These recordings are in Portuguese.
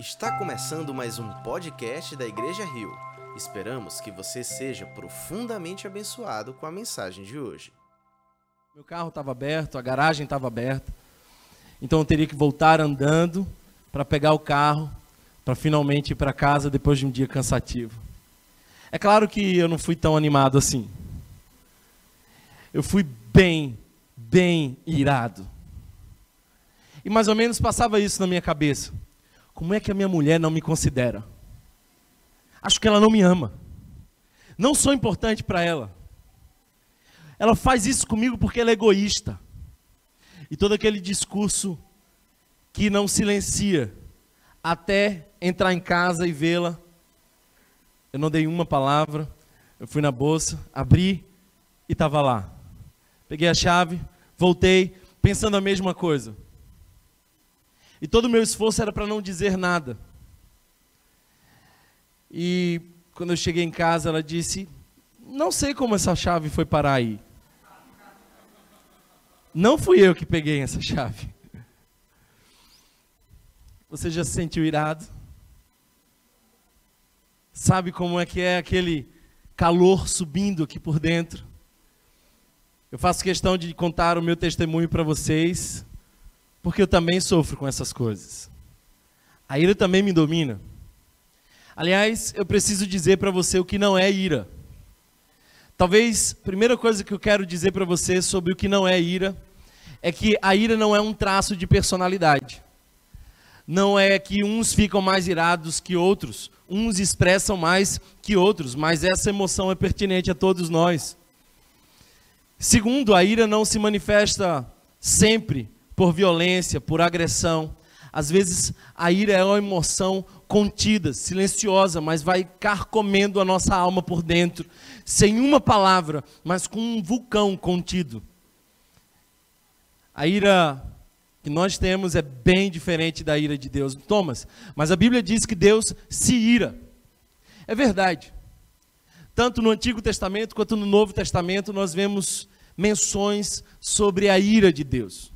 Está começando mais um podcast da Igreja Rio. Esperamos que você seja profundamente abençoado com a mensagem de hoje. Meu carro estava aberto, a garagem estava aberta. Então eu teria que voltar andando para pegar o carro, para finalmente ir para casa depois de um dia cansativo. É claro que eu não fui tão animado assim. Eu fui bem, bem irado. E mais ou menos passava isso na minha cabeça. Como é que a minha mulher não me considera? Acho que ela não me ama. Não sou importante para ela. Ela faz isso comigo porque ela é egoísta. E todo aquele discurso que não silencia até entrar em casa e vê-la. Eu não dei uma palavra. Eu fui na bolsa, abri e estava lá. Peguei a chave, voltei, pensando a mesma coisa. E todo o meu esforço era para não dizer nada. E quando eu cheguei em casa, ela disse: Não sei como essa chave foi parar aí. Não fui eu que peguei essa chave. Você já se sentiu irado? Sabe como é que é aquele calor subindo aqui por dentro? Eu faço questão de contar o meu testemunho para vocês porque eu também sofro com essas coisas. A ira também me domina. Aliás, eu preciso dizer para você o que não é ira. Talvez a primeira coisa que eu quero dizer para você sobre o que não é ira é que a ira não é um traço de personalidade. Não é que uns ficam mais irados que outros, uns expressam mais que outros, mas essa emoção é pertinente a todos nós. Segundo, a ira não se manifesta sempre por violência, por agressão. Às vezes a ira é uma emoção contida, silenciosa, mas vai carcomendo a nossa alma por dentro, sem uma palavra, mas com um vulcão contido. A ira que nós temos é bem diferente da ira de Deus. Thomas, mas a Bíblia diz que Deus se ira. É verdade. Tanto no Antigo Testamento quanto no Novo Testamento nós vemos menções sobre a ira de Deus.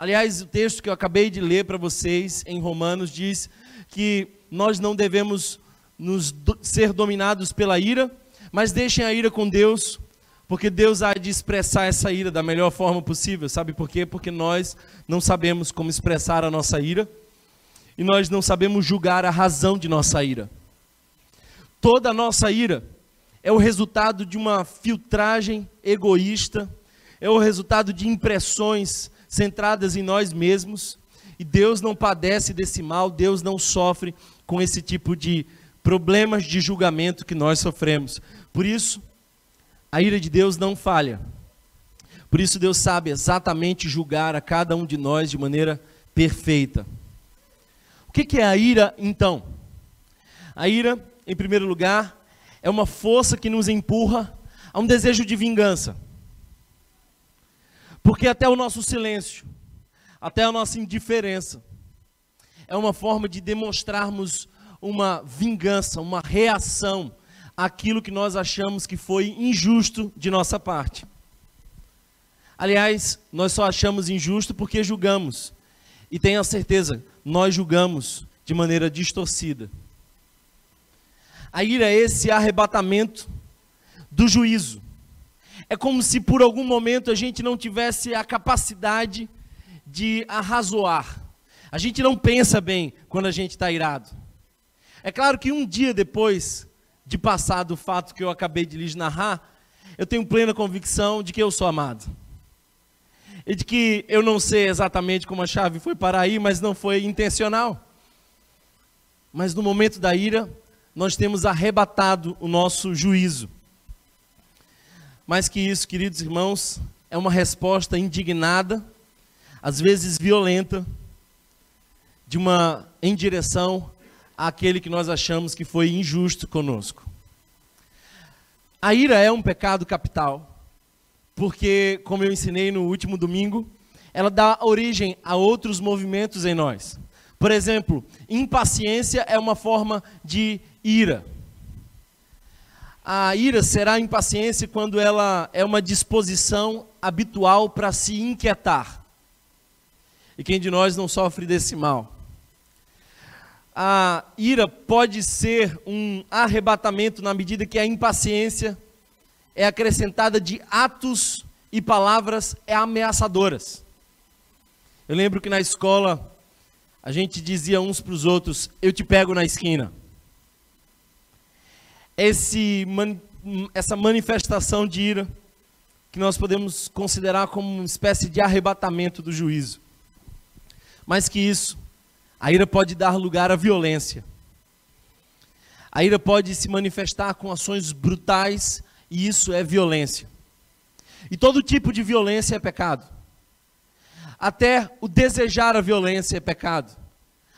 Aliás, o texto que eu acabei de ler para vocês em Romanos diz que nós não devemos nos do, ser dominados pela ira, mas deixem a ira com Deus, porque Deus há de expressar essa ira da melhor forma possível. Sabe por quê? Porque nós não sabemos como expressar a nossa ira e nós não sabemos julgar a razão de nossa ira. Toda a nossa ira é o resultado de uma filtragem egoísta, é o resultado de impressões centradas em nós mesmos, e Deus não padece desse mal, Deus não sofre com esse tipo de problemas de julgamento que nós sofremos. Por isso, a ira de Deus não falha. Por isso, Deus sabe exatamente julgar a cada um de nós de maneira perfeita. O que é a ira, então? A ira, em primeiro lugar, é uma força que nos empurra a um desejo de vingança. Porque até o nosso silêncio, até a nossa indiferença, é uma forma de demonstrarmos uma vingança, uma reação àquilo que nós achamos que foi injusto de nossa parte. Aliás, nós só achamos injusto porque julgamos. E tenha certeza, nós julgamos de maneira distorcida. A ira é esse arrebatamento do juízo. É como se por algum momento a gente não tivesse a capacidade de arrazoar. A gente não pensa bem quando a gente está irado. É claro que um dia depois de passar do fato que eu acabei de lhes narrar, eu tenho plena convicção de que eu sou amado. E de que eu não sei exatamente como a chave foi para aí, mas não foi intencional. Mas no momento da ira, nós temos arrebatado o nosso juízo. Mais que isso, queridos irmãos, é uma resposta indignada, às vezes violenta, de uma em direção àquele que nós achamos que foi injusto conosco. A ira é um pecado capital, porque, como eu ensinei no último domingo, ela dá origem a outros movimentos em nós. Por exemplo, impaciência é uma forma de ira. A ira será impaciência quando ela é uma disposição habitual para se inquietar. E quem de nós não sofre desse mal? a ira pode ser um arrebatamento na medida que a impaciência é acrescentada de atos e palavras é ameaçadoras. Eu lembro que na escola a gente dizia uns para os outros: Eu te pego na esquina. Esse, essa manifestação de ira que nós podemos considerar como uma espécie de arrebatamento do juízo. Mais que isso, a ira pode dar lugar à violência. A ira pode se manifestar com ações brutais, e isso é violência. E todo tipo de violência é pecado. Até o desejar a violência é pecado.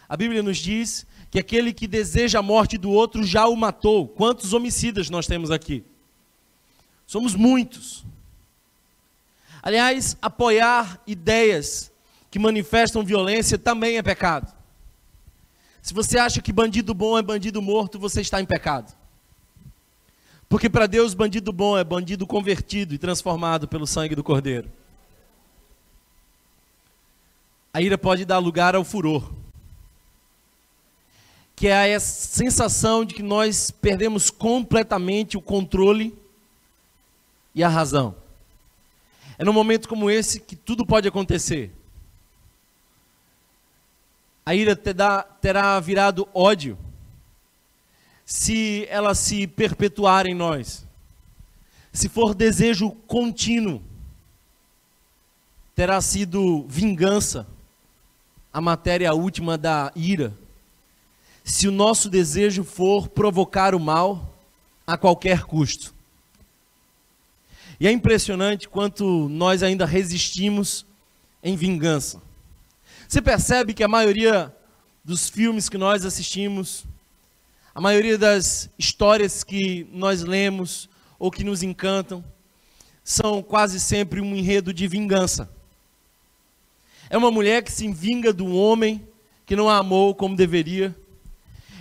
A Bíblia nos diz que aquele que deseja a morte do outro já o matou. Quantos homicidas nós temos aqui? Somos muitos. Aliás, apoiar ideias que manifestam violência também é pecado. Se você acha que bandido bom é bandido morto, você está em pecado. Porque para Deus, bandido bom é bandido convertido e transformado pelo sangue do Cordeiro. A ira pode dar lugar ao furor, que é a sensação de que nós perdemos completamente o controle e a razão. É num momento como esse que tudo pode acontecer. A ira terá, virado ódio se ela se perpetuar em nós. Se for desejo contínuo, terá sido vingança a matéria última da ira. Se o nosso desejo for provocar o mal a qualquer custo. E é impressionante quanto nós ainda resistimos em vingança. Você percebe que a maioria dos filmes que nós assistimos, a maioria das histórias que nós lemos ou que nos encantam são quase sempre um enredo de vingança. É uma mulher que se vinga do homem que não a amou como deveria.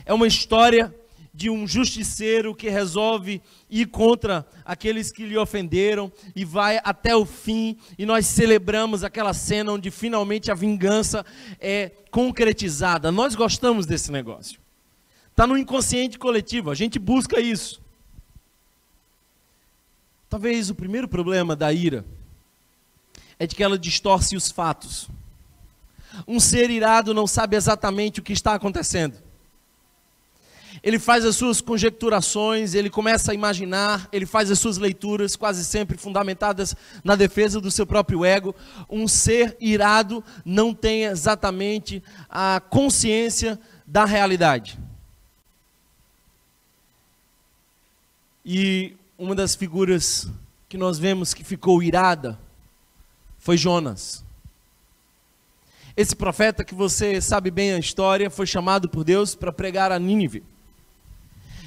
É uma história de um justiceiro que resolve ir contra aqueles que lhe ofenderam e vai até o fim, e nós celebramos aquela cena onde finalmente a vingança é concretizada. Nós gostamos desse negócio. Está no inconsciente coletivo, a gente busca isso. Talvez o primeiro problema da ira é de que ela distorce os fatos. Um ser irado não sabe exatamente o que está acontecendo. Ele faz as suas conjecturações, ele começa a imaginar, ele faz as suas leituras, quase sempre fundamentadas na defesa do seu próprio ego. Um ser irado não tem exatamente a consciência da realidade. E uma das figuras que nós vemos que ficou irada foi Jonas. Esse profeta que você sabe bem a história foi chamado por Deus para pregar a Nínive.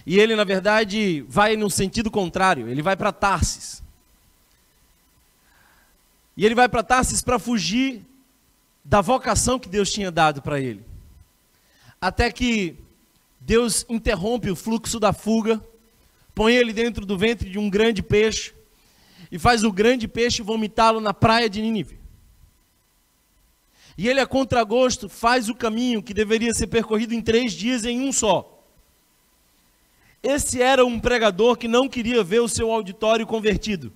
E ele, na verdade, vai no sentido contrário, ele vai para Tarsis. E ele vai para Tarsis para fugir da vocação que Deus tinha dado para ele. Até que Deus interrompe o fluxo da fuga põe ele dentro do ventre de um grande peixe e faz o grande peixe vomitá-lo na praia de Nínive. E ele, a contragosto, faz o caminho que deveria ser percorrido em três dias em um só. Esse era um pregador que não queria ver o seu auditório convertido,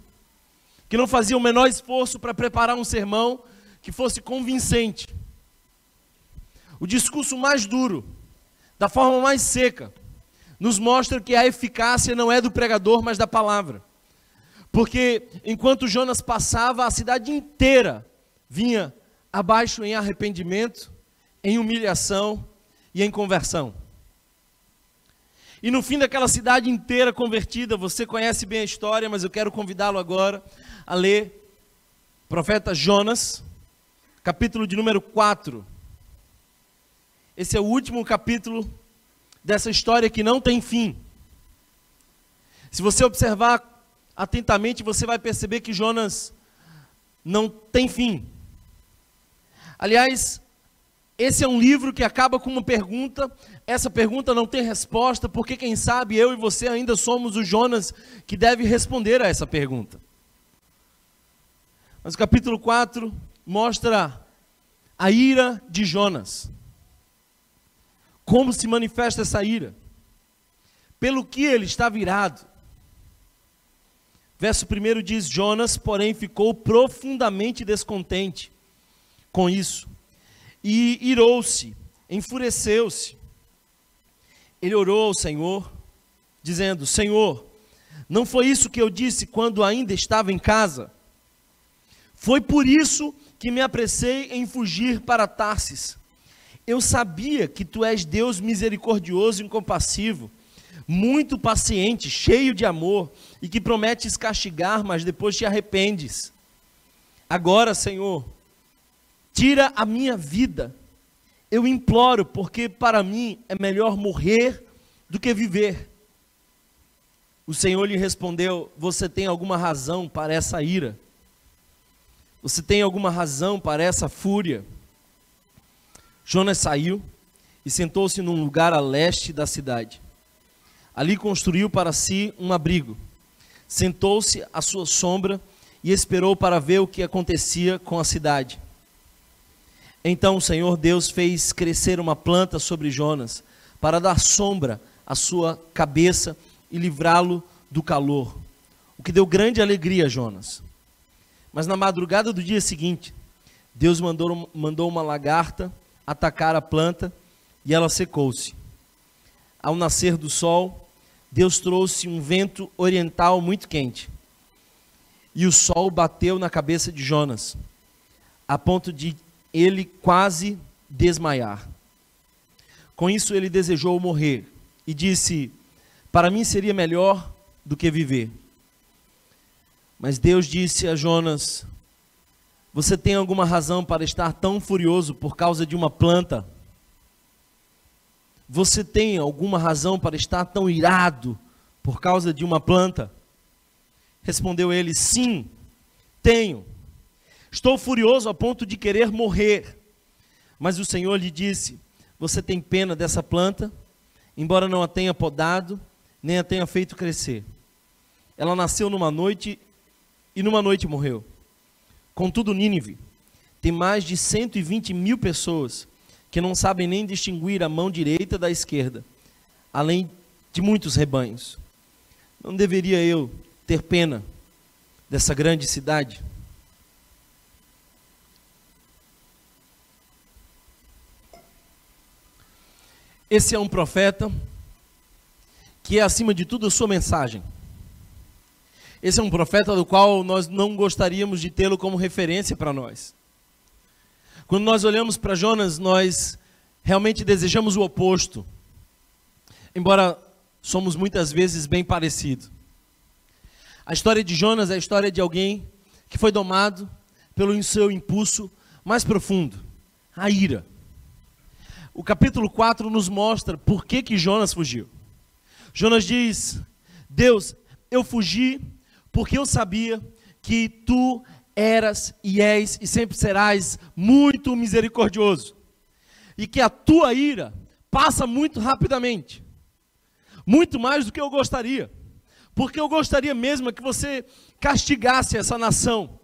que não fazia o menor esforço para preparar um sermão que fosse convincente. O discurso mais duro, da forma mais seca, nos mostra que a eficácia não é do pregador, mas da palavra. Porque enquanto Jonas passava, a cidade inteira vinha abaixo em arrependimento, em humilhação e em conversão. E no fim daquela cidade inteira convertida, você conhece bem a história, mas eu quero convidá-lo agora a ler profeta Jonas, capítulo de número 4. Esse é o último capítulo dessa história que não tem fim. Se você observar atentamente, você vai perceber que Jonas não tem fim. Aliás, esse é um livro que acaba com uma pergunta, essa pergunta não tem resposta, porque quem sabe eu e você ainda somos o Jonas que deve responder a essa pergunta. Mas o capítulo 4 mostra a ira de Jonas Como se manifesta essa ira? Pelo que ele está virado? Verso 1 diz: Jonas, porém, ficou profundamente descontente com isso, e irou-se, enfureceu-se. Ele orou ao Senhor, dizendo: Senhor, não foi isso que eu disse quando ainda estava em casa? Foi por isso que me apressei em fugir para Tarsis. Eu sabia que tu és Deus misericordioso e compassivo, muito paciente, cheio de amor, e que prometes castigar, mas depois te arrependes. Agora, Senhor, tira a minha vida. Eu imploro, porque para mim é melhor morrer do que viver. O Senhor lhe respondeu: Você tem alguma razão para essa ira? Você tem alguma razão para essa fúria? Jonas saiu e sentou-se num lugar a leste da cidade. Ali construiu para si um abrigo. Sentou-se à sua sombra e esperou para ver o que acontecia com a cidade. Então o Senhor Deus fez crescer uma planta sobre Jonas, para dar sombra à sua cabeça e livrá-lo do calor, o que deu grande alegria a Jonas. Mas na madrugada do dia seguinte, Deus mandou, mandou uma lagarta atacar a planta e ela secou-se. Ao nascer do sol, Deus trouxe um vento oriental muito quente. E o sol bateu na cabeça de Jonas, a ponto de ele quase desmaiar. Com isso, ele desejou morrer e disse: Para mim seria melhor do que viver. Mas Deus disse a Jonas: Você tem alguma razão para estar tão furioso por causa de uma planta? Você tem alguma razão para estar tão irado por causa de uma planta? Respondeu ele: Sim, tenho. Estou furioso a ponto de querer morrer. Mas o Senhor lhe disse: Você tem pena dessa planta, embora não a tenha podado, nem a tenha feito crescer. Ela nasceu numa noite e numa noite morreu. Contudo, Nínive tem mais de 120 mil pessoas que não sabem nem distinguir a mão direita da esquerda, além de muitos rebanhos. Não deveria eu ter pena dessa grande cidade? Esse é um profeta que é, acima de tudo, a sua mensagem. Esse é um profeta do qual nós não gostaríamos de tê-lo como referência para nós. Quando nós olhamos para Jonas, nós realmente desejamos o oposto. Embora somos muitas vezes bem parecidos. A história de Jonas é a história de alguém que foi domado pelo seu impulso mais profundo, a ira. O capítulo 4 nos mostra por que, que Jonas fugiu. Jonas diz: Deus, eu fugi porque eu sabia que tu eras e és e sempre serás muito misericordioso. E que a tua ira passa muito rapidamente. Muito mais do que eu gostaria. Porque eu gostaria mesmo que você castigasse essa nação.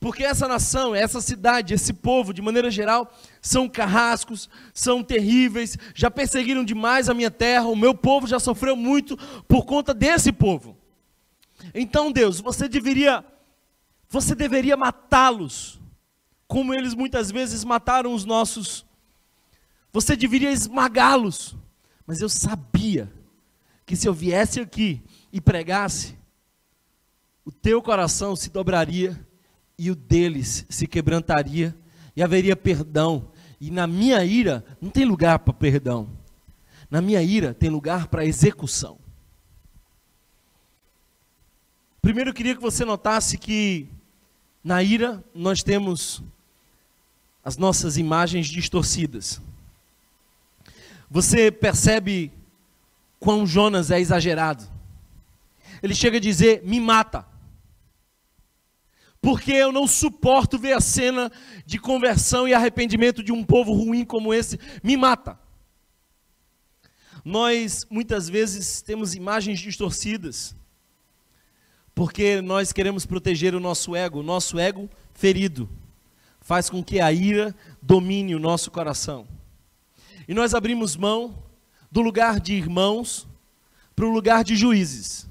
Porque essa nação, essa cidade, esse povo, de maneira geral, são carrascos, são terríveis, já perseguiram demais a minha terra, o meu povo já sofreu muito por conta desse povo. Então, Deus, você deveria você deveria matá-los, como eles muitas vezes mataram os nossos. Você deveria esmagá-los. Mas eu sabia que se eu viesse aqui e pregasse, o teu coração se dobraria e o deles se quebrantaria e haveria perdão. E na minha ira não tem lugar para perdão. Na minha ira tem lugar para execução. Primeiro eu queria que você notasse que na ira, nós temos as nossas imagens distorcidas. Você percebe quão Jonas é exagerado. Ele chega a dizer: me mata. Porque eu não suporto ver a cena de conversão e arrependimento de um povo ruim como esse. Me mata. Nós muitas vezes temos imagens distorcidas porque nós queremos proteger o nosso ego, o nosso ego ferido faz com que a ira domine o nosso coração. e nós abrimos mão do lugar de irmãos para o lugar de juízes.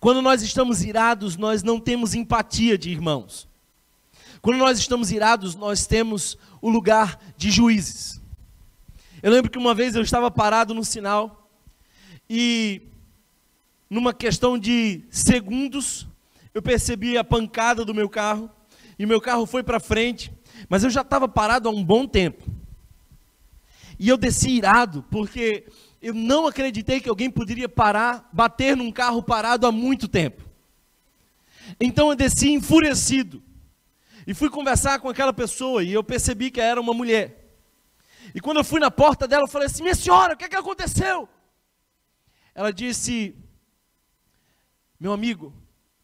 Quando nós estamos irados, nós não temos empatia de irmãos. Quando nós estamos irados, nós temos o lugar de juízes. Eu lembro que uma vez eu estava parado no sinal e, numa questão de segundos, eu percebi a pancada do meu carro e meu carro foi para frente, mas eu já estava parado há um bom tempo. E eu desci irado, porque eu não acreditei que alguém poderia parar, bater num carro parado há muito tempo. Então eu desci enfurecido. E fui conversar com aquela pessoa e eu percebi que era uma mulher. E quando eu fui na porta dela, eu falei assim: Minha senhora, o que, é que aconteceu? Ela disse: Meu amigo,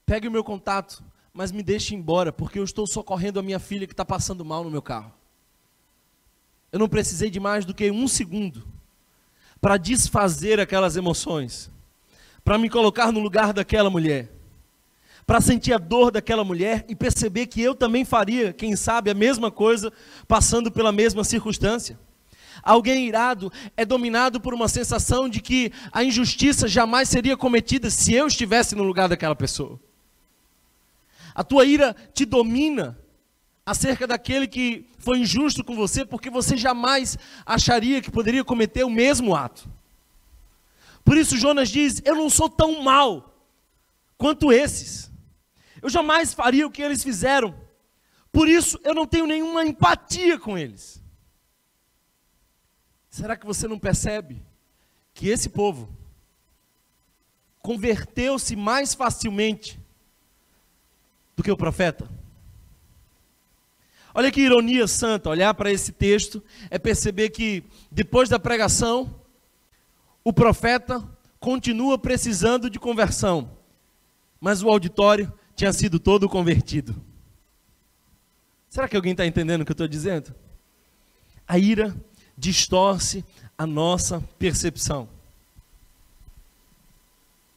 pegue o meu contato, mas me deixe embora, porque eu estou socorrendo a minha filha que está passando mal no meu carro. Eu não precisei de mais do que um segundo para desfazer aquelas emoções, para me colocar no lugar daquela mulher, para sentir a dor daquela mulher e perceber que eu também faria, quem sabe, a mesma coisa, passando pela mesma circunstância. Alguém irado é dominado por uma sensação de que a injustiça jamais seria cometida se eu estivesse no lugar daquela pessoa. A tua ira te domina acerca daquele que foi injusto com você, porque você jamais acharia que poderia cometer o mesmo ato. Por isso Jonas diz: Eu não sou tão mal quanto esses. Eu jamais faria o que eles fizeram. Por isso eu não tenho nenhuma empatia com eles. Será que você não percebe que esse povo converteu-se mais facilmente do que o profeta? Olha que ironia santa, olhar para esse texto é perceber que depois da pregação, o profeta continua precisando de conversão, mas o auditório tinha sido todo convertido. Será que alguém está entendendo o que eu estou dizendo? A ira distorce a nossa percepção.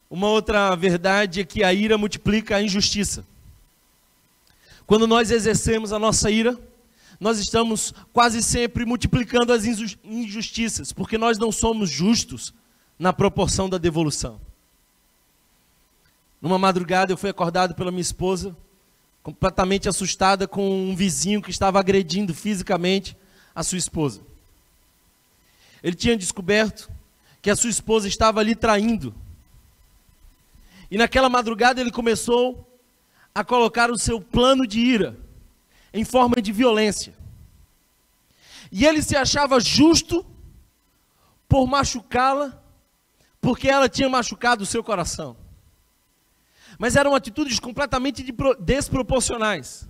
Uma outra verdade é que a ira multiplica a injustiça. Quando nós exercemos a nossa ira, nós estamos quase sempre multiplicando as injustiças, porque nós não somos justos na proporção da devolução. Numa madrugada eu fui acordado pela minha esposa, completamente assustada com um vizinho que estava agredindo fisicamente a sua esposa. Ele tinha descoberto que a sua esposa estava ali traindo. E naquela madrugada ele começou a colocar o seu plano de ira em forma de violência. E ele se achava justo por machucá-la, porque ela tinha machucado o seu coração. Mas eram atitudes completamente desproporcionais.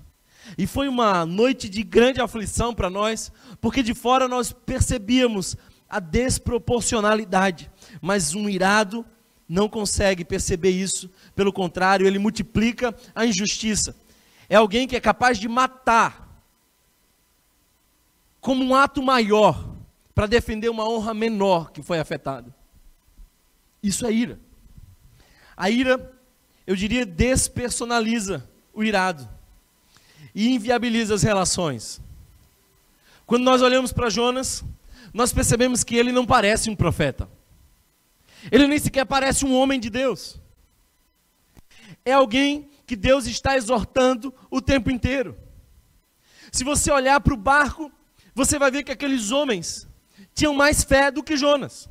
E foi uma noite de grande aflição para nós, porque de fora nós percebíamos a desproporcionalidade, mas um irado não consegue perceber isso, pelo contrário, ele multiplica a injustiça. É alguém que é capaz de matar como um ato maior para defender uma honra menor que foi afetada. Isso é ira. A ira, eu diria, despersonaliza o irado e inviabiliza as relações. Quando nós olhamos para Jonas, nós percebemos que ele não parece um profeta. Ele nem sequer parece um homem de Deus. É alguém que Deus está exortando o tempo inteiro. Se você olhar para o barco, você vai ver que aqueles homens tinham mais fé do que Jonas.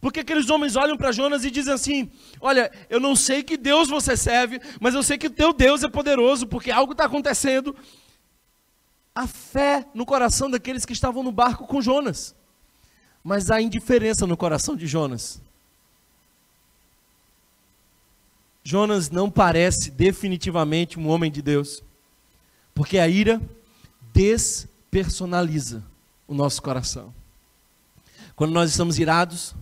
Porque aqueles homens olham para Jonas e dizem assim: Olha, eu não sei que Deus você serve, mas eu sei que o teu Deus é poderoso, porque algo está acontecendo. A fé no coração daqueles que estavam no barco com Jonas mas há indiferença no coração de Jonas. Jonas não parece definitivamente um homem de Deus, porque a ira despersonaliza o nosso coração. Quando nós estamos irados,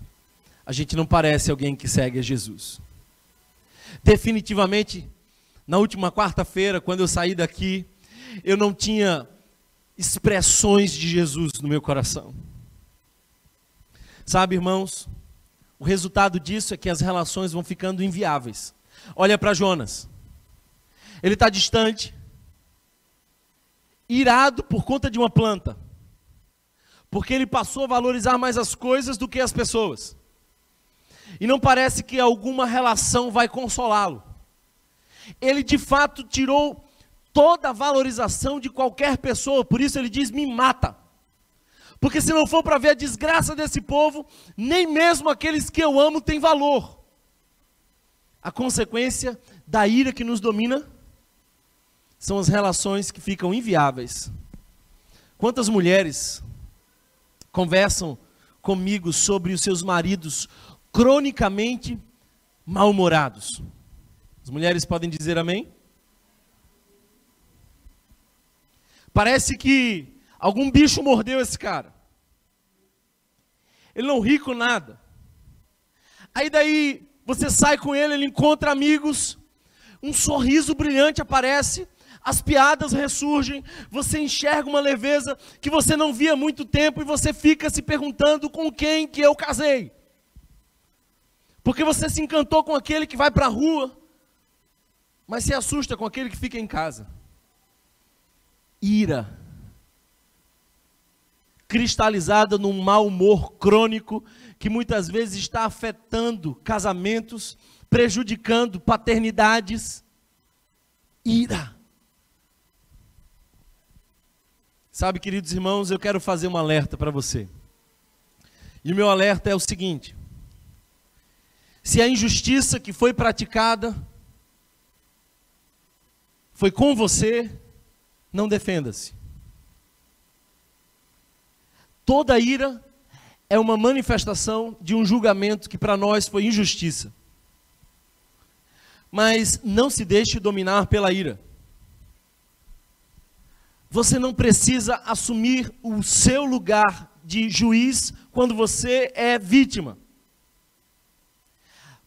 a gente não parece alguém que segue a Jesus. Definitivamente, na última quarta-feira, quando eu saí daqui, eu não tinha expressões de Jesus no meu coração. Sabe, irmãos, o resultado disso é que as relações vão ficando inviáveis. Olha para Jonas. Ele está distante, irado por conta de uma planta, porque ele passou a valorizar mais as coisas do que as pessoas. E não parece que alguma relação vai consolá-lo. Ele de fato tirou toda a valorização de qualquer pessoa, por isso ele diz: me mata. Porque se não for para ver a desgraça desse povo, nem mesmo aqueles que eu amo têm valor. A consequência da ira que nos domina são as relações que ficam inviáveis. Quantas mulheres conversam comigo sobre os seus maridos cronicamente mal-humorados? As mulheres podem dizer amém? Parece que algum bicho mordeu esse cara. Ele não ri com nada. Aí daí você sai com ele, ele encontra amigos, um sorriso brilhante aparece, as piadas ressurgem, você enxerga uma leveza que você não via há muito tempo e você fica se perguntando com quem que eu casei. Porque você se encantou com aquele que vai para a rua, mas se assusta com aquele que fica em casa. Ira. Cristalizada num mau humor crônico que muitas vezes está afetando casamentos, prejudicando paternidades. Ira. Sabe, queridos irmãos, eu quero fazer um alerta para você. E o meu alerta é o seguinte: se a injustiça que foi praticada foi com você, não defenda-se. Toda ira é uma manifestação de um julgamento que para nós foi injustiça. Mas não se deixe dominar pela ira. Você não precisa assumir o seu lugar de juiz quando você é vítima.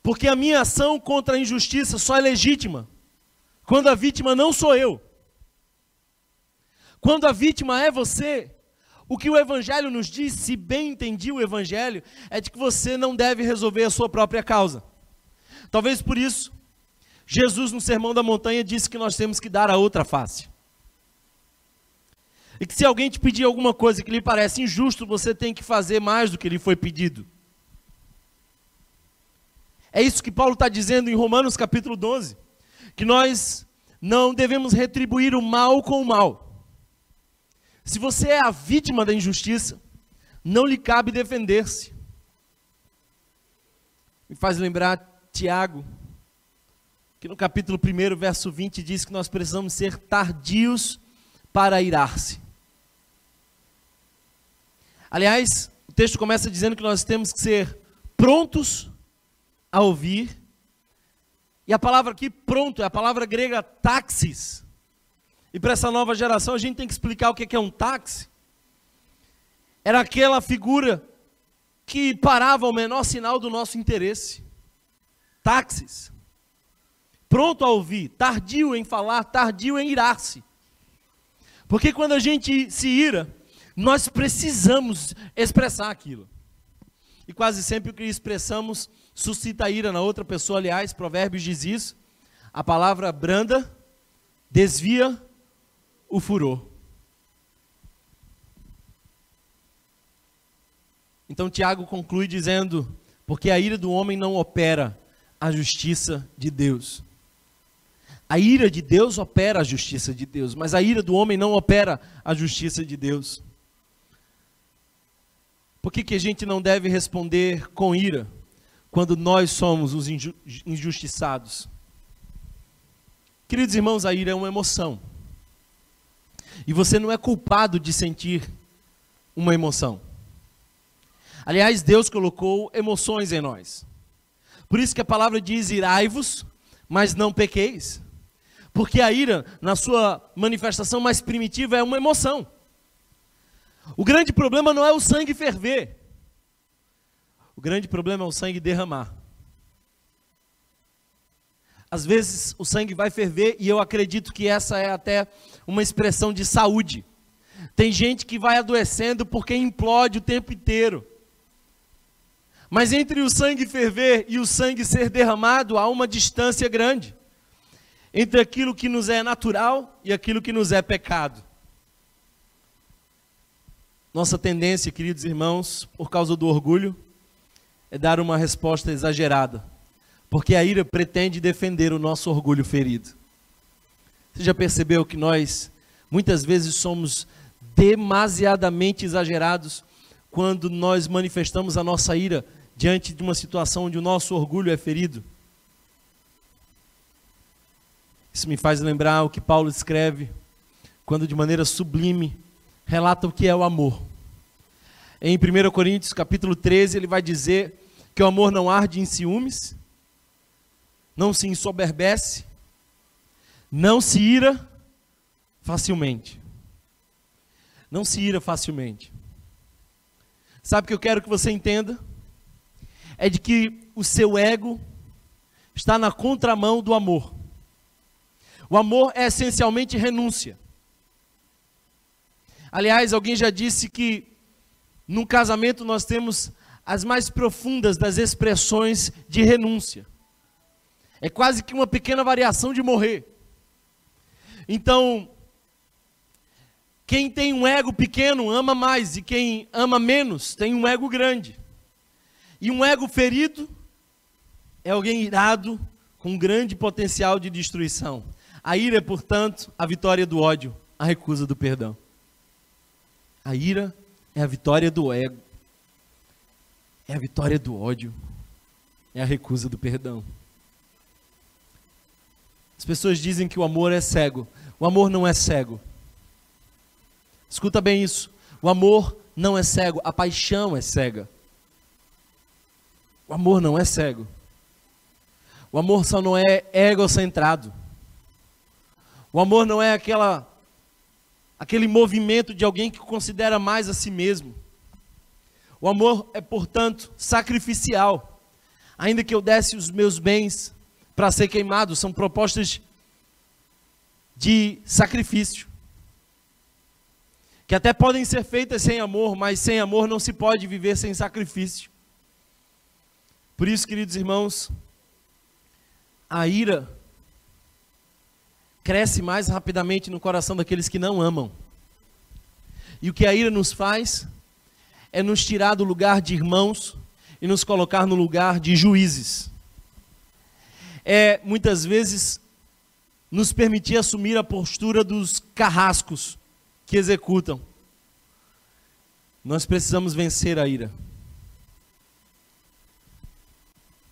Porque a minha ação contra a injustiça só é legítima quando a vítima não sou eu. Quando a vítima é você, o que o Evangelho nos diz, se bem entendi o Evangelho, é de que você não deve resolver a sua própria causa. Talvez por isso, Jesus no Sermão da Montanha disse que nós temos que dar a outra face. E que se alguém te pedir alguma coisa que lhe parece injusto, você tem que fazer mais do que lhe foi pedido. É isso que Paulo está dizendo em Romanos capítulo 12. Que nós não devemos retribuir o mal com o mal. Se você é a vítima da injustiça, não lhe cabe defender-se. Me faz lembrar Tiago, que no capítulo 1, verso 20, diz que nós precisamos ser tardios para irar-se. Aliás, o texto começa dizendo que nós temos que ser prontos a ouvir. E a palavra aqui, pronto, é a palavra grega taxis. E para essa nova geração a gente tem que explicar o que é um táxi. Era aquela figura que parava ao menor sinal do nosso interesse. Táxis. Pronto a ouvir, tardio em falar, tardio em irar-se. Porque quando a gente se ira, nós precisamos expressar aquilo. E quase sempre o que expressamos suscita ira na outra pessoa. Aliás, Provérbios diz isso. A palavra branda desvia o furor. Então Tiago conclui dizendo: Porque a ira do homem não opera a justiça de Deus. A ira de Deus opera a justiça de Deus, mas a ira do homem não opera a justiça de Deus. Por que, que a gente não deve responder com ira quando nós somos os injustiçados? Queridos irmãos, a ira é uma emoção. E você não é culpado de sentir uma emoção. Aliás, Deus colocou emoções em nós. Por isso que a palavra diz: irai-vos, mas não pequeis. Porque a ira, na sua manifestação mais primitiva, é uma emoção. O grande problema não é o sangue ferver. O grande problema é o sangue derramar. Às vezes o sangue vai ferver e eu acredito que essa é até uma expressão de saúde. Tem gente que vai adoecendo porque implode o tempo inteiro. Mas entre o sangue ferver e o sangue ser derramado há uma distância grande. Entre aquilo que nos é natural e aquilo que nos é pecado. nossa tendência, queridos irmãos, por causa do orgulho, é dar uma resposta exagerada, porque a ira pretende defender o nosso orgulho ferido. Você já percebeu que nós muitas vezes somos demasiadamente exagerados quando nós manifestamos a nossa ira diante de uma situação onde o nosso orgulho é ferido? Isso me faz lembrar o que Paulo escreve quando de maneira sublime relata o que é o amor. Em 1 Coríntios capítulo 13, ele vai dizer que o amor não arde em ciúmes, não se ensoberbece, não se ira facilmente. Não se ira facilmente. Sabe o que eu quero que você entenda? É de que o seu ego está na contramão do amor. O amor é essencialmente renúncia. Aliás, alguém já disse que num casamento nós temos as mais profundas das expressões de renúncia. É quase que uma pequena variação de morrer. Então, quem tem um ego pequeno ama mais, e quem ama menos tem um ego grande. E um ego ferido é alguém irado com grande potencial de destruição. A ira é, portanto, a vitória do ódio, a recusa do perdão. A ira é a vitória do ego, é a vitória do ódio, é a recusa do perdão. As pessoas dizem que o amor é cego. O amor não é cego. Escuta bem isso. O amor não é cego, a paixão é cega. O amor não é cego. O amor só não é egocentrado. O amor não é aquela aquele movimento de alguém que considera mais a si mesmo. O amor é, portanto, sacrificial. Ainda que eu desse os meus bens para ser queimado, são propostas de sacrifício. Que até podem ser feitas sem amor, mas sem amor não se pode viver sem sacrifício. Por isso, queridos irmãos, a ira cresce mais rapidamente no coração daqueles que não amam. E o que a ira nos faz é nos tirar do lugar de irmãos e nos colocar no lugar de juízes. É muitas vezes nos permitir assumir a postura dos carrascos que executam. Nós precisamos vencer a ira.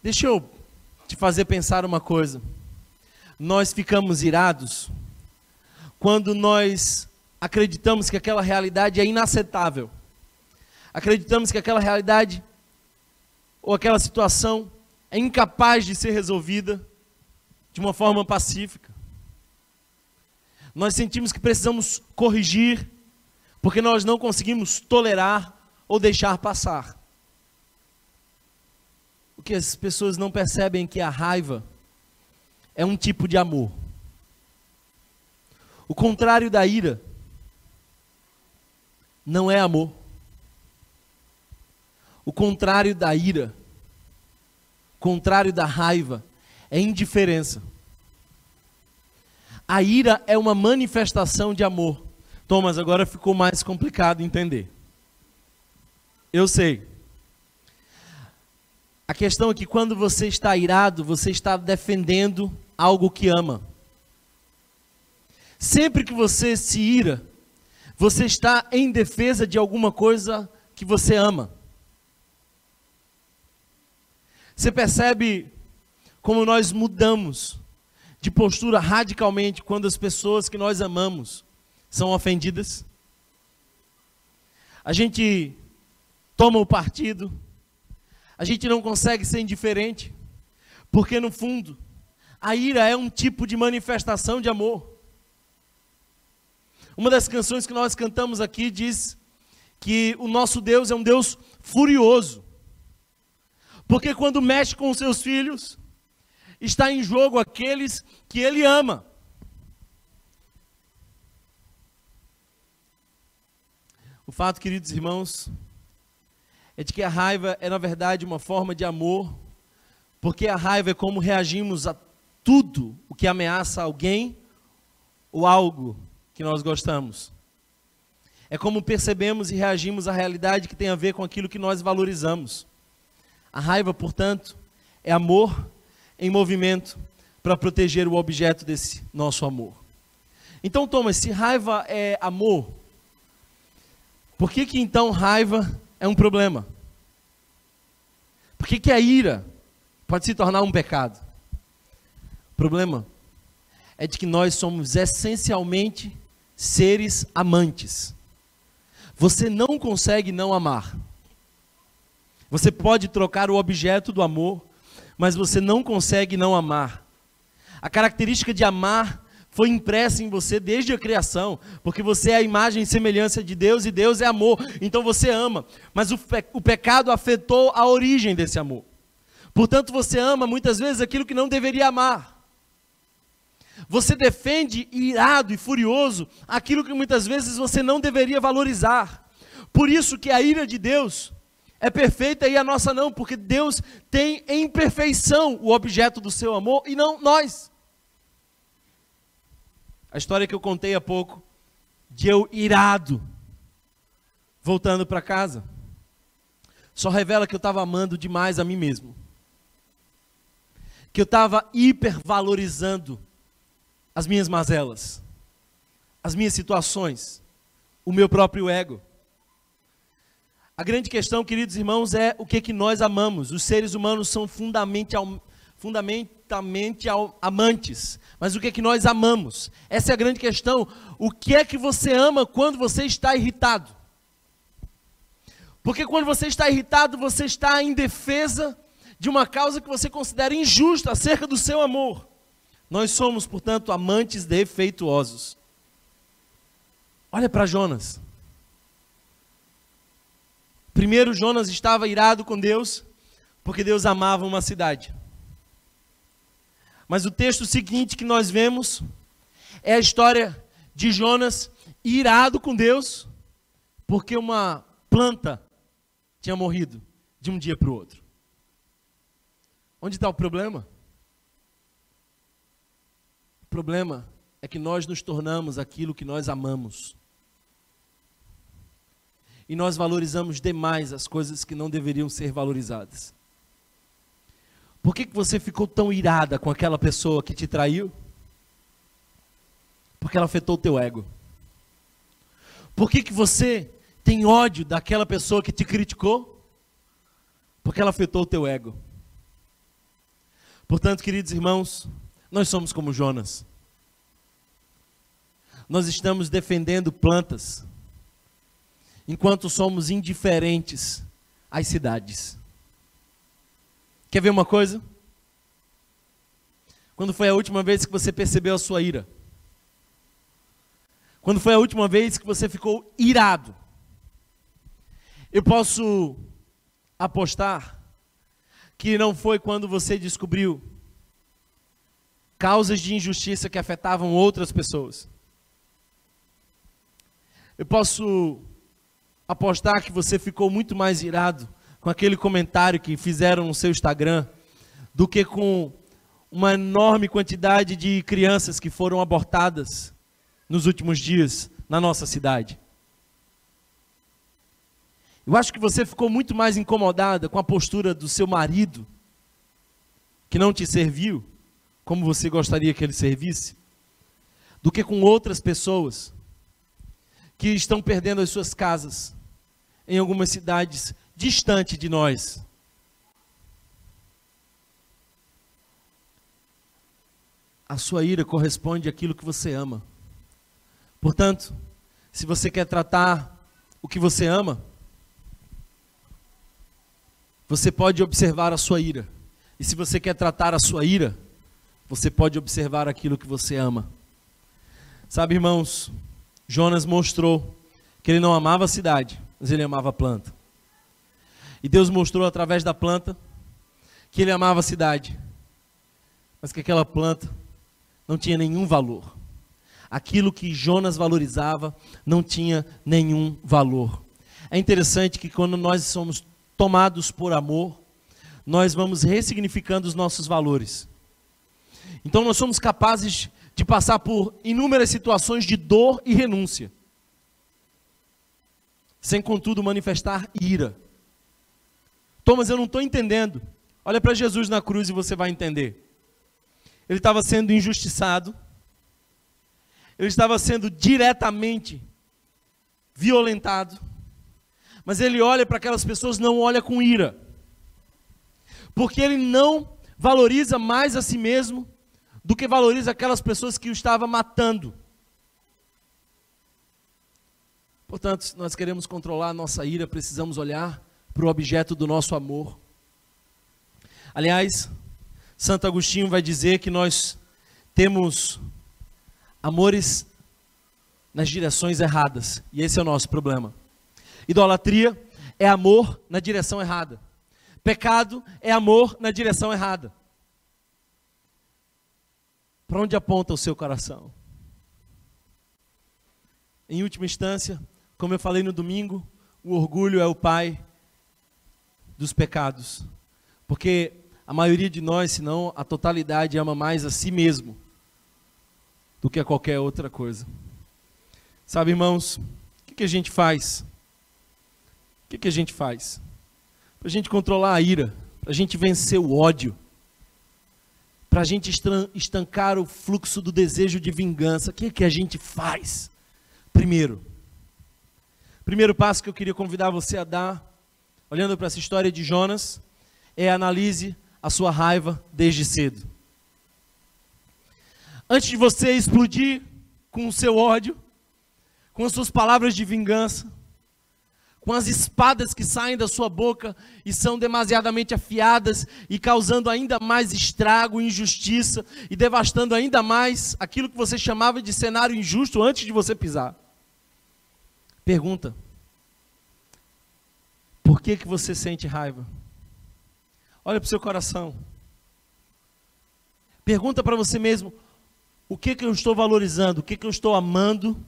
Deixa eu te fazer pensar uma coisa nós ficamos irados quando nós acreditamos que aquela realidade é inaceitável. Acreditamos que aquela realidade ou aquela situação é incapaz de ser resolvida de uma forma pacífica. Nós sentimos que precisamos corrigir porque nós não conseguimos tolerar ou deixar passar. O que as pessoas não percebem é que a raiva é um tipo de amor. O contrário da ira não é amor. O contrário da ira, contrário da raiva, é indiferença. A ira é uma manifestação de amor. Thomas, agora ficou mais complicado entender. Eu sei. A questão é que quando você está irado, você está defendendo algo que ama. Sempre que você se ira, você está em defesa de alguma coisa que você ama. Você percebe como nós mudamos de postura radicalmente quando as pessoas que nós amamos são ofendidas? A gente toma o partido, a gente não consegue ser indiferente, porque no fundo, a ira é um tipo de manifestação de amor. Uma das canções que nós cantamos aqui diz que o nosso Deus é um Deus furioso. Porque quando mexe com os seus filhos, está em jogo aqueles que ele ama. O fato, queridos irmãos, é de que a raiva é, na verdade, uma forma de amor, porque a raiva é como reagimos a tudo o que ameaça alguém ou algo que nós gostamos. é como percebemos e reagimos à realidade que tem a ver com aquilo que nós valorizamos. A raiva, portanto, é amor em movimento para proteger o objeto desse nosso amor. Então, Thomas, se raiva é amor, por que, que então raiva é um problema? Por que, que a ira pode se tornar um pecado? O problema é de que nós somos essencialmente seres amantes. Você não consegue não amar. Você pode trocar o objeto do amor, mas você não consegue não amar. A característica de amar foi impressa em você desde a criação, porque você é a imagem e semelhança de Deus e Deus é amor, então você ama. Mas o, pe o pecado afetou a origem desse amor. Portanto, você ama muitas vezes aquilo que não deveria amar. Você defende irado e furioso aquilo que muitas vezes você não deveria valorizar. Por isso que a ira de Deus é perfeita e a nossa não, porque Deus tem em perfeição o objeto do seu amor e não nós. A história que eu contei há pouco, de eu irado, voltando para casa, só revela que eu estava amando demais a mim mesmo. Que eu estava hipervalorizando as minhas mazelas, as minhas situações, o meu próprio ego. A grande questão, queridos irmãos, é o que, que nós amamos. Os seres humanos são fundamentalmente, amantes, mas o que, que nós amamos? Essa é a grande questão. O que é que você ama quando você está irritado? Porque quando você está irritado, você está em defesa de uma causa que você considera injusta acerca do seu amor. Nós somos, portanto, amantes defeituosos. Olha para Jonas. Primeiro, Jonas estava irado com Deus, porque Deus amava uma cidade. Mas o texto seguinte que nós vemos é a história de Jonas irado com Deus, porque uma planta tinha morrido de um dia para o outro. Onde está o problema? O problema é que nós nos tornamos aquilo que nós amamos. E nós valorizamos demais as coisas que não deveriam ser valorizadas. Por que, que você ficou tão irada com aquela pessoa que te traiu? Porque ela afetou o teu ego. Por que, que você tem ódio daquela pessoa que te criticou? Porque ela afetou o teu ego. Portanto, queridos irmãos, nós somos como Jonas. Nós estamos defendendo plantas, enquanto somos indiferentes às cidades. Quer ver uma coisa? Quando foi a última vez que você percebeu a sua ira? Quando foi a última vez que você ficou irado? Eu posso apostar que não foi quando você descobriu causas de injustiça que afetavam outras pessoas. Eu posso apostar que você ficou muito mais irado com aquele comentário que fizeram no seu Instagram do que com uma enorme quantidade de crianças que foram abortadas nos últimos dias na nossa cidade. Eu acho que você ficou muito mais incomodada com a postura do seu marido, que não te serviu, como você gostaria que ele servisse, do que com outras pessoas que estão perdendo as suas casas em algumas cidades distantes de nós. A sua ira corresponde àquilo que você ama. Portanto, se você quer tratar o que você ama, você pode observar a sua ira. E se você quer tratar a sua ira, você pode observar aquilo que você ama. Sabe, irmãos, Jonas mostrou que ele não amava a cidade, mas ele amava a planta. E Deus mostrou através da planta que ele amava a cidade, mas que aquela planta não tinha nenhum valor. Aquilo que Jonas valorizava não tinha nenhum valor. É interessante que quando nós somos tomados por amor, nós vamos ressignificando os nossos valores. Então nós somos capazes de passar por inúmeras situações de dor e renúncia. Sem contudo manifestar ira. Thomas, eu não estou entendendo. Olha para Jesus na cruz e você vai entender. Ele estava sendo injustiçado, ele estava sendo diretamente violentado, mas ele olha para aquelas pessoas, não olha com ira, porque ele não valoriza mais a si mesmo do que valoriza aquelas pessoas que o estava matando. Portanto, se nós queremos controlar a nossa ira, precisamos olhar para o objeto do nosso amor. Aliás, Santo Agostinho vai dizer que nós temos amores nas direções erradas, e esse é o nosso problema. Idolatria é amor na direção errada. Pecado é amor na direção errada. Para onde aponta o seu coração? Em última instância, como eu falei no domingo, o orgulho é o pai dos pecados. Porque a maioria de nós, se não a totalidade, ama mais a si mesmo do que a qualquer outra coisa. Sabe, irmãos, o que, que a gente faz? O que, que a gente faz? Para a gente controlar a ira, para a gente vencer o ódio, para a gente estancar o fluxo do desejo de vingança, o que, que a gente faz? Primeiro, primeiro passo que eu queria convidar você a dar, olhando para essa história de Jonas, é analise a sua raiva desde cedo. Antes de você explodir com o seu ódio, com as suas palavras de vingança, com as espadas que saem da sua boca e são demasiadamente afiadas e causando ainda mais estrago, injustiça e devastando ainda mais aquilo que você chamava de cenário injusto antes de você pisar. Pergunta: Por que que você sente raiva? Olha para o seu coração. Pergunta para você mesmo: o que que eu estou valorizando? O que que eu estou amando?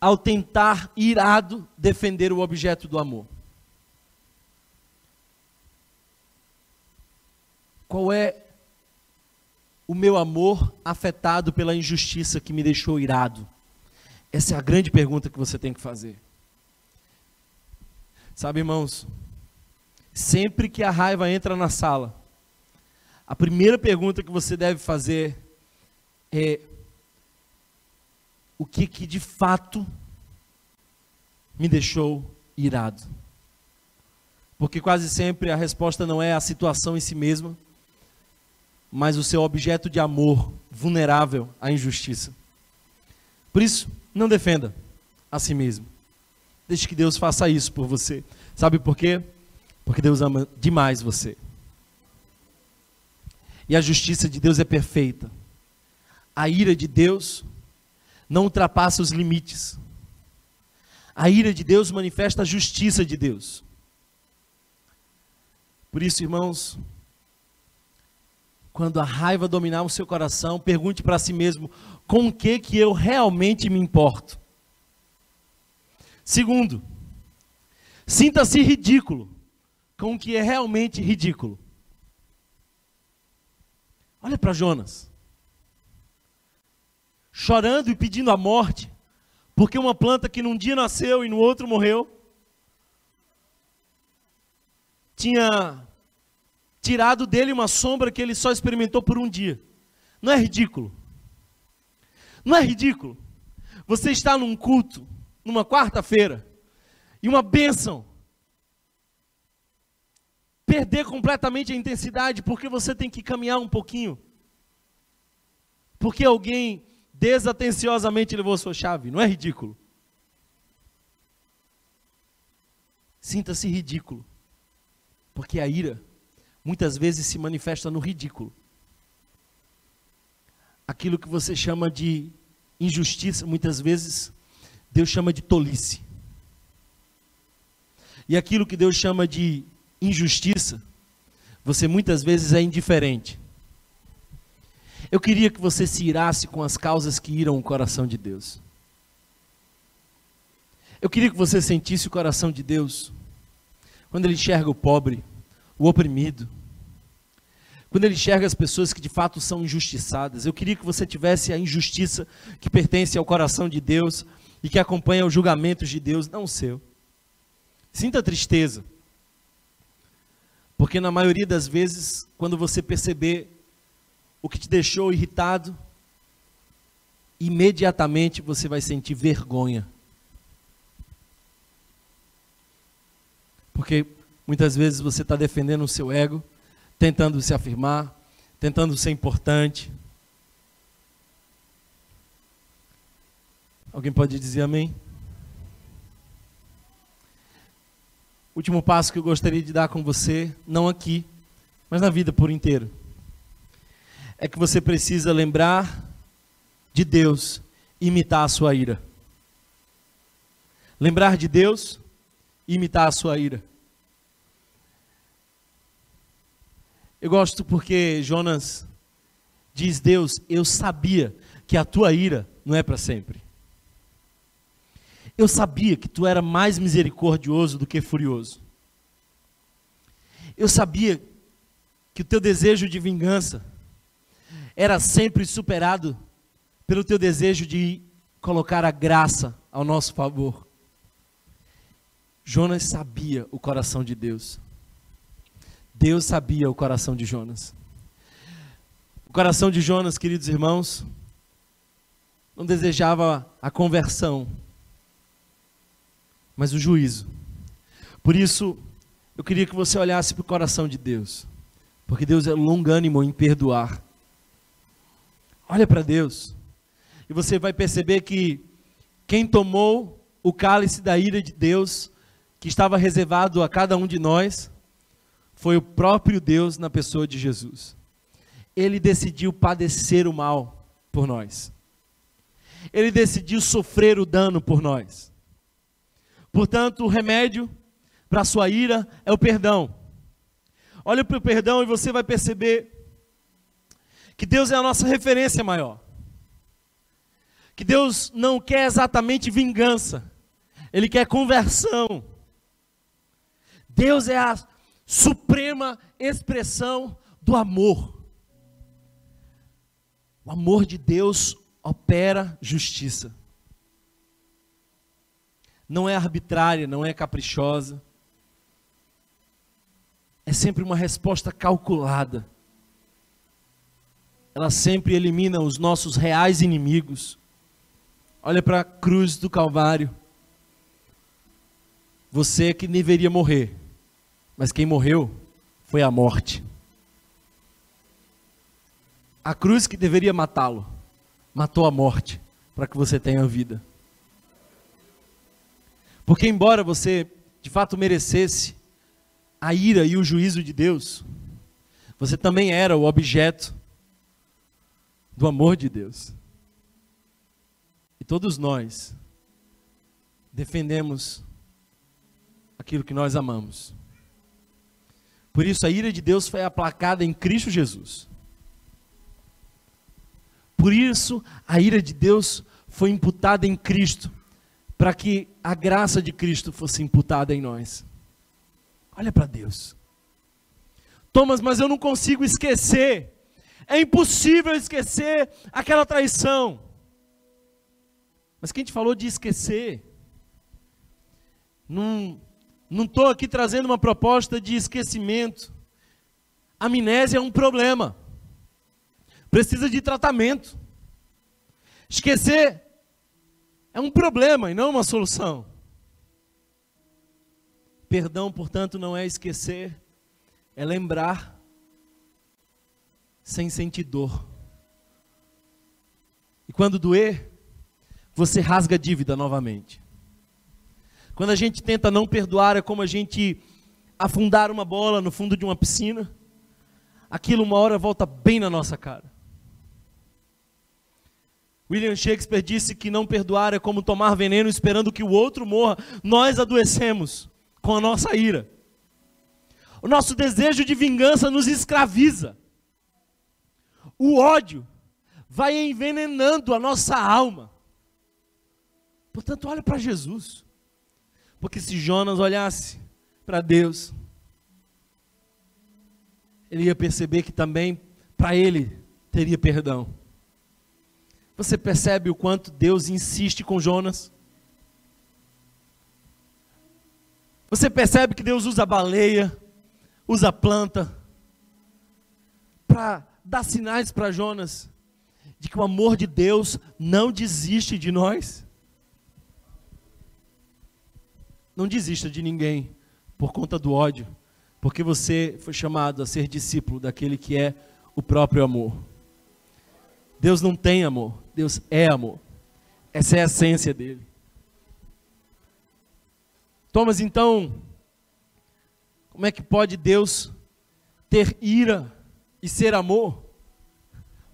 ao tentar, irado, defender o objeto do amor? Qual é o meu amor afetado pela injustiça que me deixou irado? Essa é a grande pergunta que você tem que fazer. Sabe, irmãos, sempre que a raiva entra na sala, a primeira pergunta que você deve fazer é: o que, que de fato me deixou irado. Porque quase sempre a resposta não é a situação em si mesma, mas o seu objeto de amor vulnerável à injustiça. Por isso, não defenda a si mesmo. Deixe que Deus faça isso por você. Sabe por quê? Porque Deus ama demais você. E a justiça de Deus é perfeita. A ira de Deus não ultrapassa os limites. A ira de Deus manifesta a justiça de Deus. Por isso, irmãos, quando a raiva dominar o seu coração, pergunte para si mesmo: com o que que eu realmente me importo? Segundo, sinta-se ridículo com o que é realmente ridículo. Olha para Jonas chorando e pedindo a morte, porque uma planta que num dia nasceu e no outro morreu, tinha tirado dele uma sombra que ele só experimentou por um dia. Não é ridículo? Não é ridículo? Você está num culto, numa quarta-feira, e uma bênção. Perder completamente a intensidade porque você tem que caminhar um pouquinho. Porque alguém desatenciosamente levou sua chave. Não é ridículo? Sinta-se ridículo. Porque a ira muitas vezes se manifesta no ridículo. Aquilo que você chama de injustiça, muitas vezes Deus chama de tolice. E aquilo que Deus chama de injustiça, você muitas vezes é indiferente. Eu queria que você se irasse com as causas que iram o coração de Deus. Eu queria que você sentisse o coração de Deus quando ele enxerga o pobre, o oprimido, quando ele enxerga as pessoas que de fato são injustiçadas. Eu queria que você tivesse a injustiça que pertence ao coração de Deus e que acompanha os julgamentos de Deus, não o seu. Sinta tristeza. Porque na maioria das vezes, quando você perceber o que te deixou irritado, imediatamente você vai sentir vergonha. Porque muitas vezes você está defendendo o seu ego, tentando se afirmar, tentando ser importante. Alguém pode dizer amém? Último passo que eu gostaria de dar com você, não aqui, mas na vida por inteiro, é que você precisa lembrar de Deus imitar a sua ira. Lembrar de Deus imitar a sua ira. Eu gosto porque Jonas diz: Deus, eu sabia que a tua ira não é para sempre. Eu sabia que tu era mais misericordioso do que furioso. Eu sabia que o teu desejo de vingança era sempre superado pelo teu desejo de colocar a graça ao nosso favor. Jonas sabia o coração de Deus. Deus sabia o coração de Jonas. O coração de Jonas, queridos irmãos, não desejava a conversão, mas o juízo. Por isso, eu queria que você olhasse para o coração de Deus, porque Deus é longânimo em perdoar. Olha para Deus, e você vai perceber que quem tomou o cálice da ira de Deus, que estava reservado a cada um de nós, foi o próprio Deus na pessoa de Jesus. Ele decidiu padecer o mal por nós. Ele decidiu sofrer o dano por nós. Portanto, o remédio para a sua ira é o perdão. Olha para o perdão e você vai perceber que Deus é a nossa referência maior. Que Deus não quer exatamente vingança, Ele quer conversão. Deus é a suprema expressão do amor. O amor de Deus opera justiça não é arbitrária, não é caprichosa. É sempre uma resposta calculada. Ela sempre elimina os nossos reais inimigos. Olha para a cruz do Calvário. Você que deveria morrer, mas quem morreu foi a morte. A cruz que deveria matá-lo, matou a morte, para que você tenha vida. Porque, embora você de fato merecesse a ira e o juízo de Deus, você também era o objeto do amor de Deus. E todos nós defendemos aquilo que nós amamos. Por isso a ira de Deus foi aplacada em Cristo Jesus. Por isso a ira de Deus foi imputada em Cristo para que a graça de Cristo fosse imputada em nós. Olha para Deus. Thomas, mas eu não consigo esquecer. É impossível esquecer aquela traição. Mas quem te falou de esquecer? Não não estou aqui trazendo uma proposta de esquecimento. Amnésia é um problema. Precisa de tratamento. Esquecer é um problema e não uma solução. Perdão, portanto, não é esquecer, é lembrar sem sentir dor. E quando doer, você rasga a dívida novamente. Quando a gente tenta não perdoar, é como a gente afundar uma bola no fundo de uma piscina. Aquilo uma hora volta bem na nossa cara. William Shakespeare disse que não perdoar é como tomar veneno esperando que o outro morra. Nós adoecemos com a nossa ira. O nosso desejo de vingança nos escraviza. O ódio vai envenenando a nossa alma. Portanto, olha para Jesus. Porque se Jonas olhasse para Deus, ele ia perceber que também para ele teria perdão. Você percebe o quanto Deus insiste com Jonas? Você percebe que Deus usa baleia, usa planta, para dar sinais para Jonas de que o amor de Deus não desiste de nós? Não desista de ninguém por conta do ódio, porque você foi chamado a ser discípulo daquele que é o próprio amor. Deus não tem amor, Deus é amor. Essa é a essência dele. Thomas, então, como é que pode Deus ter ira e ser amor?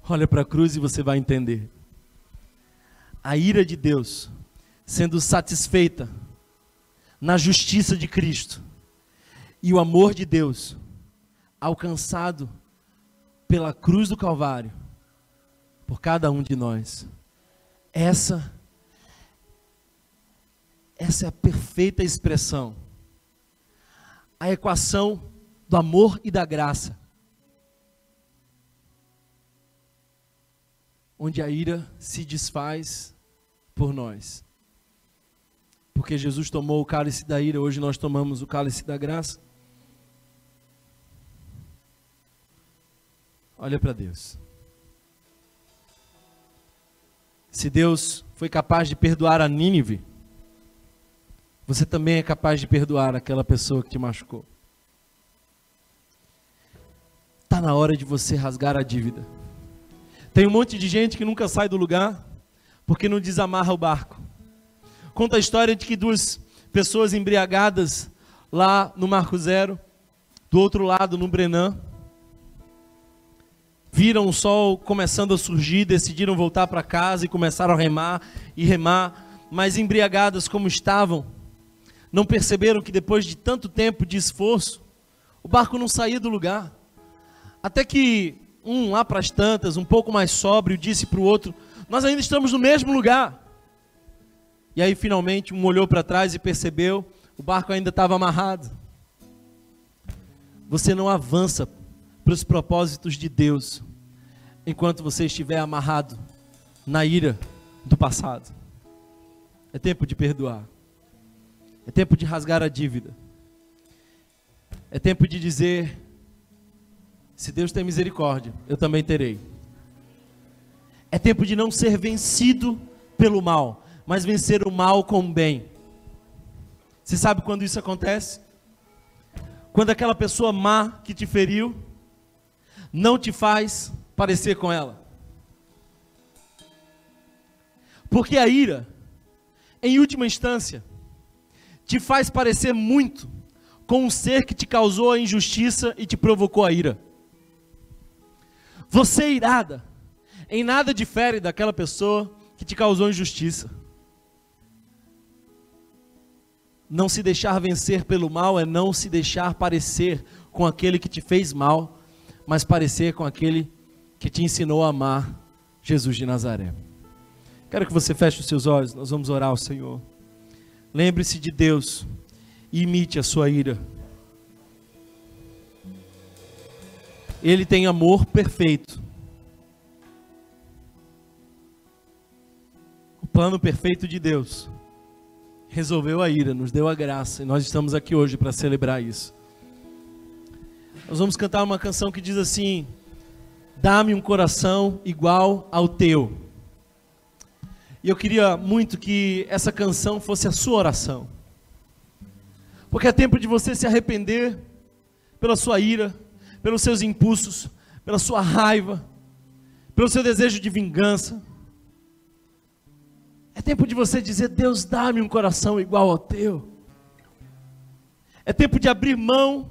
Olha para a cruz e você vai entender. A ira de Deus sendo satisfeita na justiça de Cristo e o amor de Deus alcançado pela cruz do Calvário por cada um de nós. Essa essa é a perfeita expressão. A equação do amor e da graça. Onde a ira se desfaz por nós. Porque Jesus tomou o cálice da ira, hoje nós tomamos o cálice da graça. Olha para Deus. Se Deus foi capaz de perdoar a Nínive, você também é capaz de perdoar aquela pessoa que te machucou. Está na hora de você rasgar a dívida. Tem um monte de gente que nunca sai do lugar porque não desamarra o barco. Conta a história de que duas pessoas embriagadas lá no Marco Zero, do outro lado no Brenan, viram o sol começando a surgir, decidiram voltar para casa e começaram a remar e remar, mas embriagadas como estavam, não perceberam que depois de tanto tempo de esforço, o barco não saía do lugar. Até que um lá para as tantas, um pouco mais sóbrio, disse para o outro: Nós ainda estamos no mesmo lugar. E aí finalmente um olhou para trás e percebeu: o barco ainda estava amarrado. Você não avança para os propósitos de Deus enquanto você estiver amarrado na ira do passado. É tempo de perdoar. É tempo de rasgar a dívida. É tempo de dizer: se Deus tem misericórdia, eu também terei. É tempo de não ser vencido pelo mal, mas vencer o mal com o bem. Você sabe quando isso acontece? Quando aquela pessoa má que te feriu não te faz parecer com ela. Porque a ira, em última instância, te faz parecer muito com um ser que te causou a injustiça e te provocou a ira. Você irada, em nada difere daquela pessoa que te causou injustiça. Não se deixar vencer pelo mal é não se deixar parecer com aquele que te fez mal, mas parecer com aquele que te ensinou a amar Jesus de Nazaré. Quero que você feche os seus olhos, nós vamos orar ao Senhor. Lembre-se de Deus e imite a sua ira. Ele tem amor perfeito. O plano perfeito de Deus resolveu a ira, nos deu a graça e nós estamos aqui hoje para celebrar isso. Nós vamos cantar uma canção que diz assim: Dá-me um coração igual ao teu. E eu queria muito que essa canção fosse a sua oração. Porque é tempo de você se arrepender pela sua ira, pelos seus impulsos, pela sua raiva, pelo seu desejo de vingança. É tempo de você dizer: Deus, dá-me um coração igual ao teu. É tempo de abrir mão,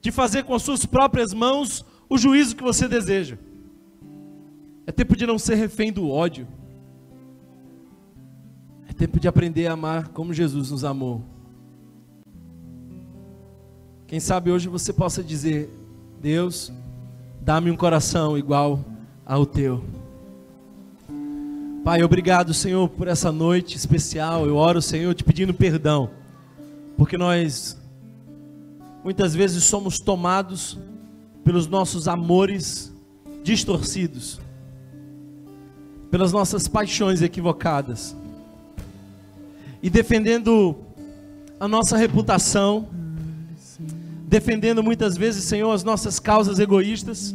de fazer com as suas próprias mãos o juízo que você deseja. É tempo de não ser refém do ódio tempo de aprender a amar como Jesus nos amou. Quem sabe hoje você possa dizer: Deus, dá-me um coração igual ao teu. Pai, obrigado, Senhor, por essa noite especial. Eu oro, Senhor, te pedindo perdão, porque nós muitas vezes somos tomados pelos nossos amores distorcidos, pelas nossas paixões equivocadas e defendendo a nossa reputação, defendendo muitas vezes, Senhor, as nossas causas egoístas.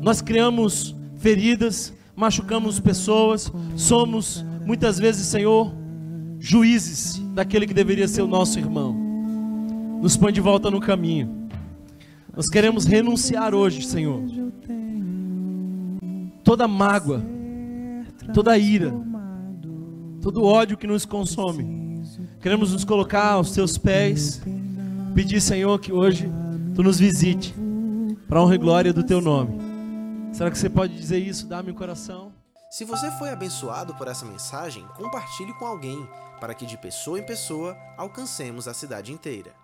Nós criamos feridas, machucamos pessoas, somos muitas vezes, Senhor, juízes daquele que deveria ser o nosso irmão. Nos põe de volta no caminho. Nós queremos renunciar hoje, Senhor. Toda mágoa, toda ira, todo ódio que nos consome. Queremos nos colocar aos teus pés, pedir, Senhor, que hoje tu nos visite para honra e glória do teu nome. Será que você pode dizer isso? Dá-me o coração. Se você foi abençoado por essa mensagem, compartilhe com alguém, para que de pessoa em pessoa alcancemos a cidade inteira.